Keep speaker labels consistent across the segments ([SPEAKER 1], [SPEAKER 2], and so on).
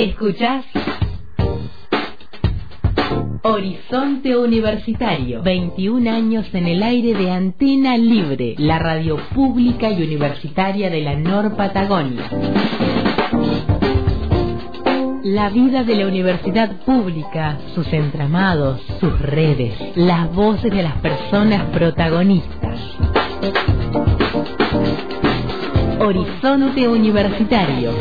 [SPEAKER 1] ¿Escuchás? Horizonte Universitario, 21 años en el aire de Antena Libre, la radio pública y universitaria de la Nor Patagonia. La vida de la universidad pública, sus entramados, sus redes, las voces de las personas protagonistas. Horizonte Universitario.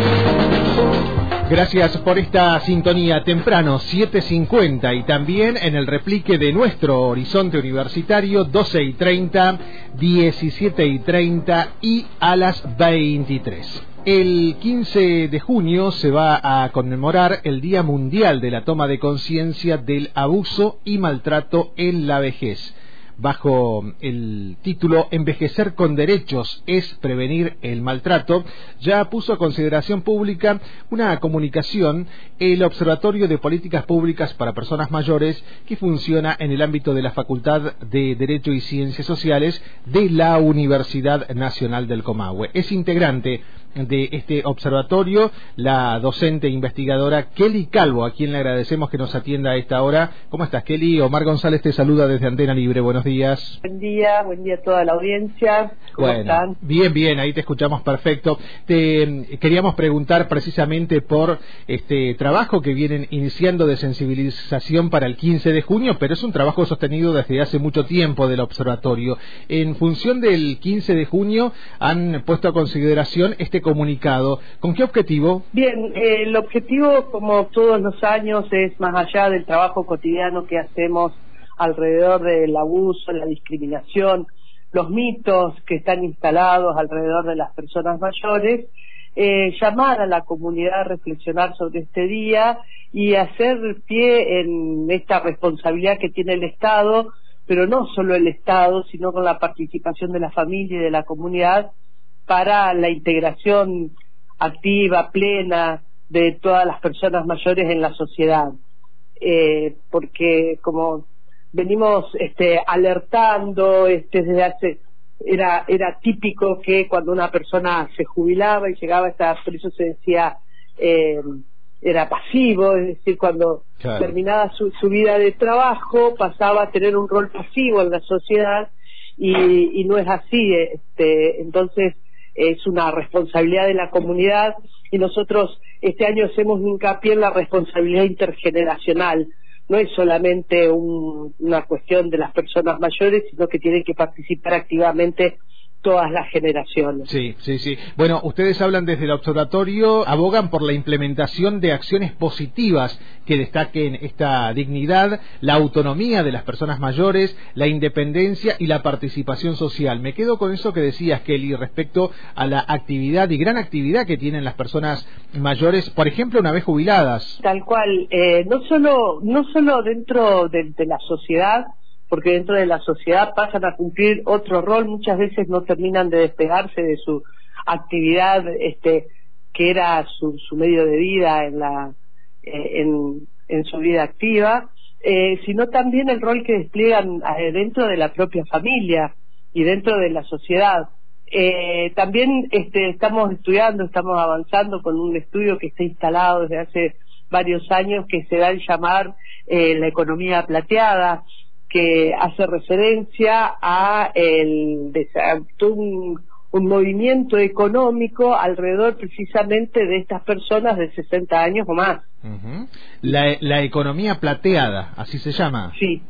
[SPEAKER 2] Gracias por esta sintonía temprano 7.50 y también en el replique de nuestro horizonte universitario 12 y 30, 17 y 30 y a las 23. El 15 de junio se va a conmemorar el Día Mundial de la Toma de Conciencia del Abuso y Maltrato en la Vejez bajo el título Envejecer con derechos es prevenir el maltrato, ya puso a consideración pública una comunicación el Observatorio de Políticas Públicas para Personas Mayores que funciona en el ámbito de la Facultad de Derecho y Ciencias Sociales de la Universidad Nacional del Comahue. Es integrante de este observatorio, la docente investigadora Kelly Calvo, a quien le agradecemos que nos atienda a esta hora. ¿Cómo estás, Kelly? Omar González te saluda desde Antena Libre. Buenos días.
[SPEAKER 3] Buen día, buen día a toda la audiencia.
[SPEAKER 2] ¿Cómo están? Bien, bien, ahí te escuchamos perfecto. Te mm, queríamos preguntar precisamente por este trabajo que vienen iniciando de sensibilización para el 15 de junio, pero es un trabajo sostenido desde hace mucho tiempo del observatorio. En función del 15 de junio han puesto a consideración este este comunicado. ¿Con qué objetivo?
[SPEAKER 3] Bien, eh, el objetivo, como todos los años, es más allá del trabajo cotidiano que hacemos alrededor del abuso, la discriminación, los mitos que están instalados alrededor de las personas mayores, eh, llamar a la comunidad a reflexionar sobre este día y hacer pie en esta responsabilidad que tiene el Estado, pero no solo el Estado, sino con la participación de la familia y de la comunidad para la integración activa, plena de todas las personas mayores en la sociedad. Eh, porque como venimos este, alertando este, desde hace era era típico que cuando una persona se jubilaba y llegaba a esta por eso se decía eh, era pasivo es decir cuando terminaba su, su, vida de trabajo pasaba a tener un rol pasivo en la sociedad y, y no es así este entonces es una responsabilidad de la comunidad y nosotros este año hacemos hincapié en la responsabilidad intergeneracional. No es solamente una cuestión de las personas mayores, sino que tienen que participar activamente todas las generaciones.
[SPEAKER 2] Sí, sí, sí. Bueno, ustedes hablan desde el observatorio, abogan por la implementación de acciones positivas que destaquen esta dignidad, la autonomía de las personas mayores, la independencia y la participación social. Me quedo con eso que decías, Kelly, respecto a la actividad y gran actividad que tienen las personas mayores, por ejemplo, una vez jubiladas.
[SPEAKER 3] Tal cual, eh, no solo no solo dentro de la sociedad, porque dentro de la sociedad pasan a cumplir otro rol, muchas veces no terminan de despegarse de su actividad este que era su, su medio de vida en la eh, en, su vida activa, eh, sino también el rol que despliegan eh, dentro de la propia familia y dentro de la sociedad. También este, estamos estudiando, estamos avanzando con un estudio que está instalado desde hace varios años que se da a llamar la economía plateada, que hace referencia a el, un, un movimiento económico alrededor precisamente de estas personas de 60 años o más.
[SPEAKER 2] la, la, economía plateada, así se llama.
[SPEAKER 3] Sí,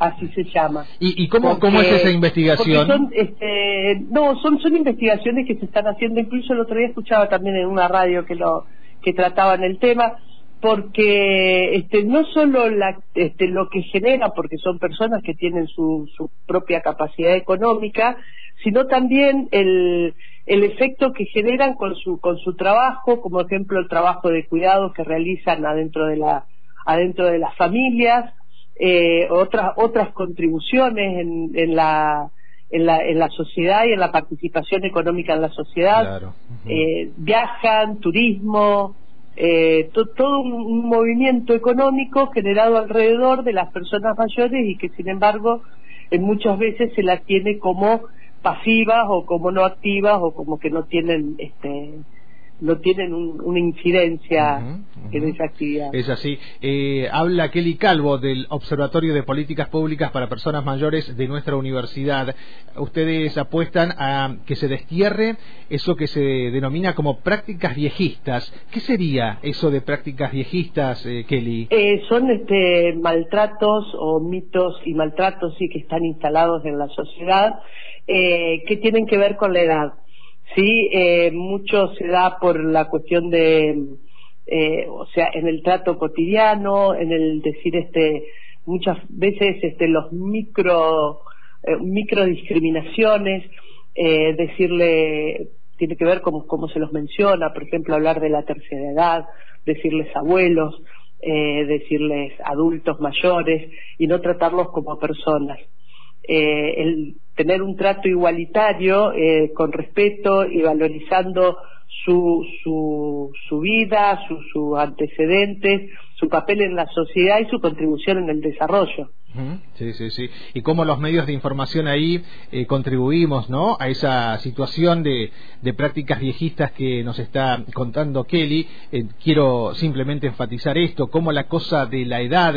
[SPEAKER 3] así se llama.
[SPEAKER 2] ¿Y, y cómo, cómo es esa investigación?
[SPEAKER 3] Son, este, no, son, son investigaciones que se están haciendo, incluso el otro día escuchaba también en una radio que lo que trataban el tema, porque este, no solo la, este, lo que genera, porque son personas que tienen su, su propia capacidad económica, sino también el, el efecto que generan con su, con su trabajo, como ejemplo el trabajo de cuidado que realizan adentro de, la, adentro de las familias, eh, otras, otras contribuciones en, en la, en la, en la sociedad y en la participación económica en la sociedad. eh, viajan, turismo, eh, todo un, movimiento económico generado alrededor de las personas mayores y que sin embargo en muchas veces se las tiene como pasivas o como no activas o como que no tienen este no tienen una incidencia en esa actividad.
[SPEAKER 2] Es así. Eh, habla Kelly Calvo del Observatorio de Políticas Públicas para Personas Mayores de nuestra universidad. Ustedes apuestan a que se destierre eso que se denomina como prácticas viejistas. ¿Qué sería eso de prácticas viejistas, eh, Kelly?
[SPEAKER 3] Eh, son este, maltratos o mitos y maltratos sí que están instalados en la sociedad que tienen que ver con la edad. Sí, mucho se da por la cuestión de eh, o sea, en el trato cotidiano, en el decir este, muchas veces este, los micro, eh, micro discriminaciones, eh, decirle, tiene que ver con cómo se los menciona, por ejemplo, hablar de la tercera edad, decirles abuelos, eh, decirles adultos mayores y no tratarlos como personas. Eh, el tener un trato igualitario eh, con respeto y valorizando su, su, su vida, sus su antecedentes, su papel en la sociedad y su contribución en el desarrollo.
[SPEAKER 2] Sí, sí, sí. Y cómo los medios de información ahí eh, contribuimos, ¿no? A esa situación de, de, prácticas viejistas que nos está contando Kelly. Eh, quiero simplemente enfatizar esto, cómo la cosa de la edad,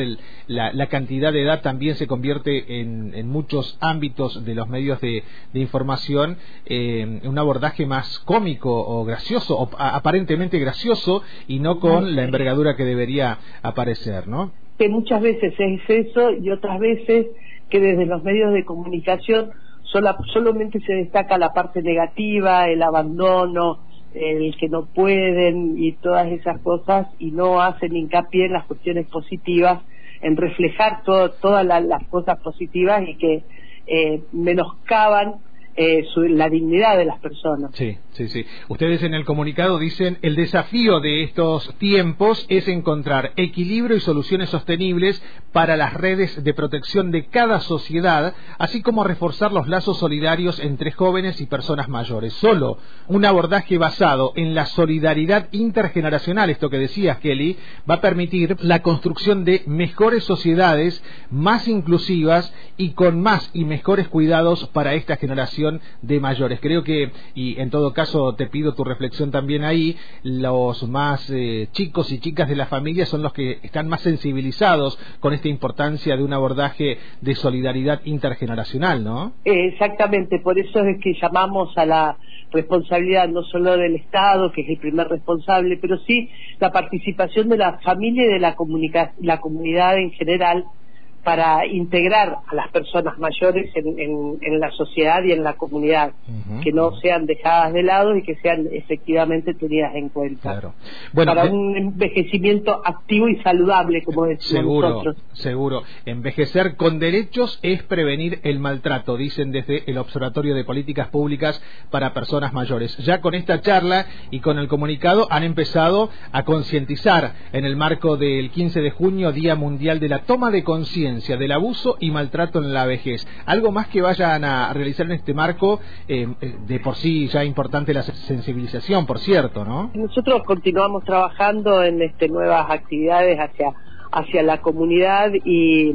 [SPEAKER 2] la, cantidad de edad también se convierte en, en muchos ámbitos de los medios de, de información eh, en un abordaje más cómico o gracioso, o aparentemente gracioso, y no con la envergadura que debería aparecer, ¿no?
[SPEAKER 3] Que muchas veces es eso y otras veces que desde los medios de comunicación solamente se destaca la parte negativa, el abandono, el que no pueden y todas esas cosas y no hacen hincapié en las cuestiones positivas, en reflejar todas las cosas positivas y que eh, menoscaban eh, la dignidad de las personas.
[SPEAKER 2] Sí, sí, sí. Ustedes en el comunicado dicen el desafío de estos tiempos es encontrar equilibrio y soluciones sostenibles para las redes de protección de cada sociedad, así como reforzar los lazos solidarios entre jóvenes y personas mayores. Solo un abordaje basado en la solidaridad intergeneracional, esto que decías Kelly, va a permitir la construcción de mejores sociedades más inclusivas y con más y mejores cuidados para esta generación de mayores. Creo que, y en todo caso te pido tu reflexión también ahí, los más eh, chicos y chicas de la familia son los que están más sensibilizados con esta importancia de un abordaje de solidaridad intergeneracional, ¿no?
[SPEAKER 3] Exactamente, por eso es que llamamos a la responsabilidad no solo del Estado, que es el primer responsable, pero sí la participación de la familia y de la, la comunidad en general para integrar a las personas mayores en, la sociedad y en la comunidad, que no sean dejadas de lado y que sean efectivamente tenidas en cuenta. para un envejecimiento activo y saludable, como decimos
[SPEAKER 2] seguro,
[SPEAKER 3] nosotros.
[SPEAKER 2] Seguro. Envejecer con derechos es prevenir el maltrato, dicen desde el Observatorio de Políticas Públicas para Personas Mayores. Ya con esta charla y con el comunicado han empezado a concientizar en el marco del 15 de junio, Día Mundial de la Toma de Conciencia del abuso y maltrato en la vejez. ¿Algo más que vayan a realizar en este marco? Eh, eh, de por sí ya importante la sensibilización, por cierto, ¿no?
[SPEAKER 3] Nosotros continuamos trabajando en este, nuevas actividades hacia, hacia la comunidad y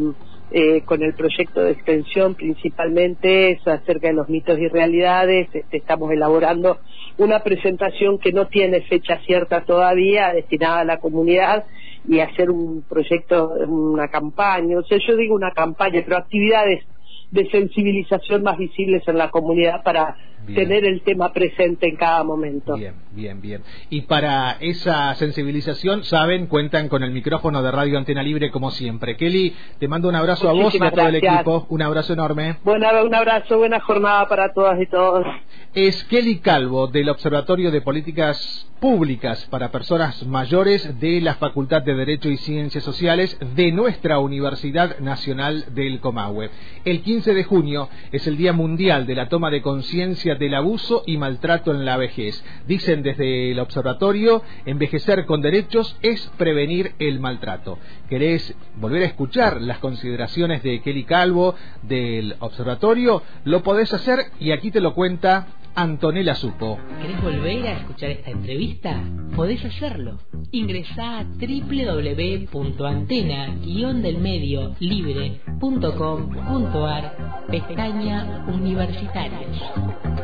[SPEAKER 3] eh, con el proyecto de extensión principalmente acerca de los mitos y realidades. Este, estamos elaborando una presentación que no tiene fecha cierta todavía destinada a la comunidad y hacer un proyecto, una campaña, o sea, yo digo una campaña, pero actividades de sensibilización más visibles en la comunidad para tener el tema presente en cada momento.
[SPEAKER 2] Bien, bien, bien. Y para esa sensibilización, saben, cuentan con el micrófono de Radio Antena Libre como siempre. Kelly, te mando un abrazo a vos y a todo el equipo. Un abrazo enorme.
[SPEAKER 3] Buena, un abrazo, buena jornada para todas y todos.
[SPEAKER 2] Es Kelly Calvo del Observatorio de Políticas Públicas para Personas Mayores de la Facultad de Derecho y Ciencias Sociales de nuestra Universidad Nacional del Comahue. El 15 de junio es el Día Mundial de la Toma de Conciencia del Abuso y Maltrato en la Vejez. Dicen desde el observatorio, envejecer con derechos es prevenir el maltrato. ¿Querés volver a escuchar las consideraciones de Kelly Calvo del observatorio? Lo podés hacer y aquí te lo cuenta Antonella Supo.
[SPEAKER 1] ¿Querés volver a escuchar esta entrevista? Podés hacerlo. Ingresá a www.antena-delmedio libre.com.ar pestaña universitarios.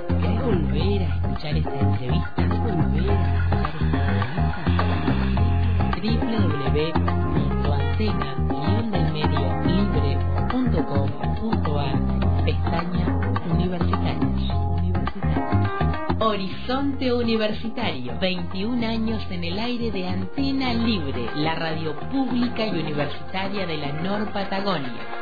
[SPEAKER 1] Volver a escuchar esta entrevista? ¿Volver a escuchar esta entrevista? www.antena-libre.com.ar Pestaña Universitarios. Horizonte Universitario. 21 años en el aire de Antena Libre, la radio pública y universitaria de la Nor Patagonia.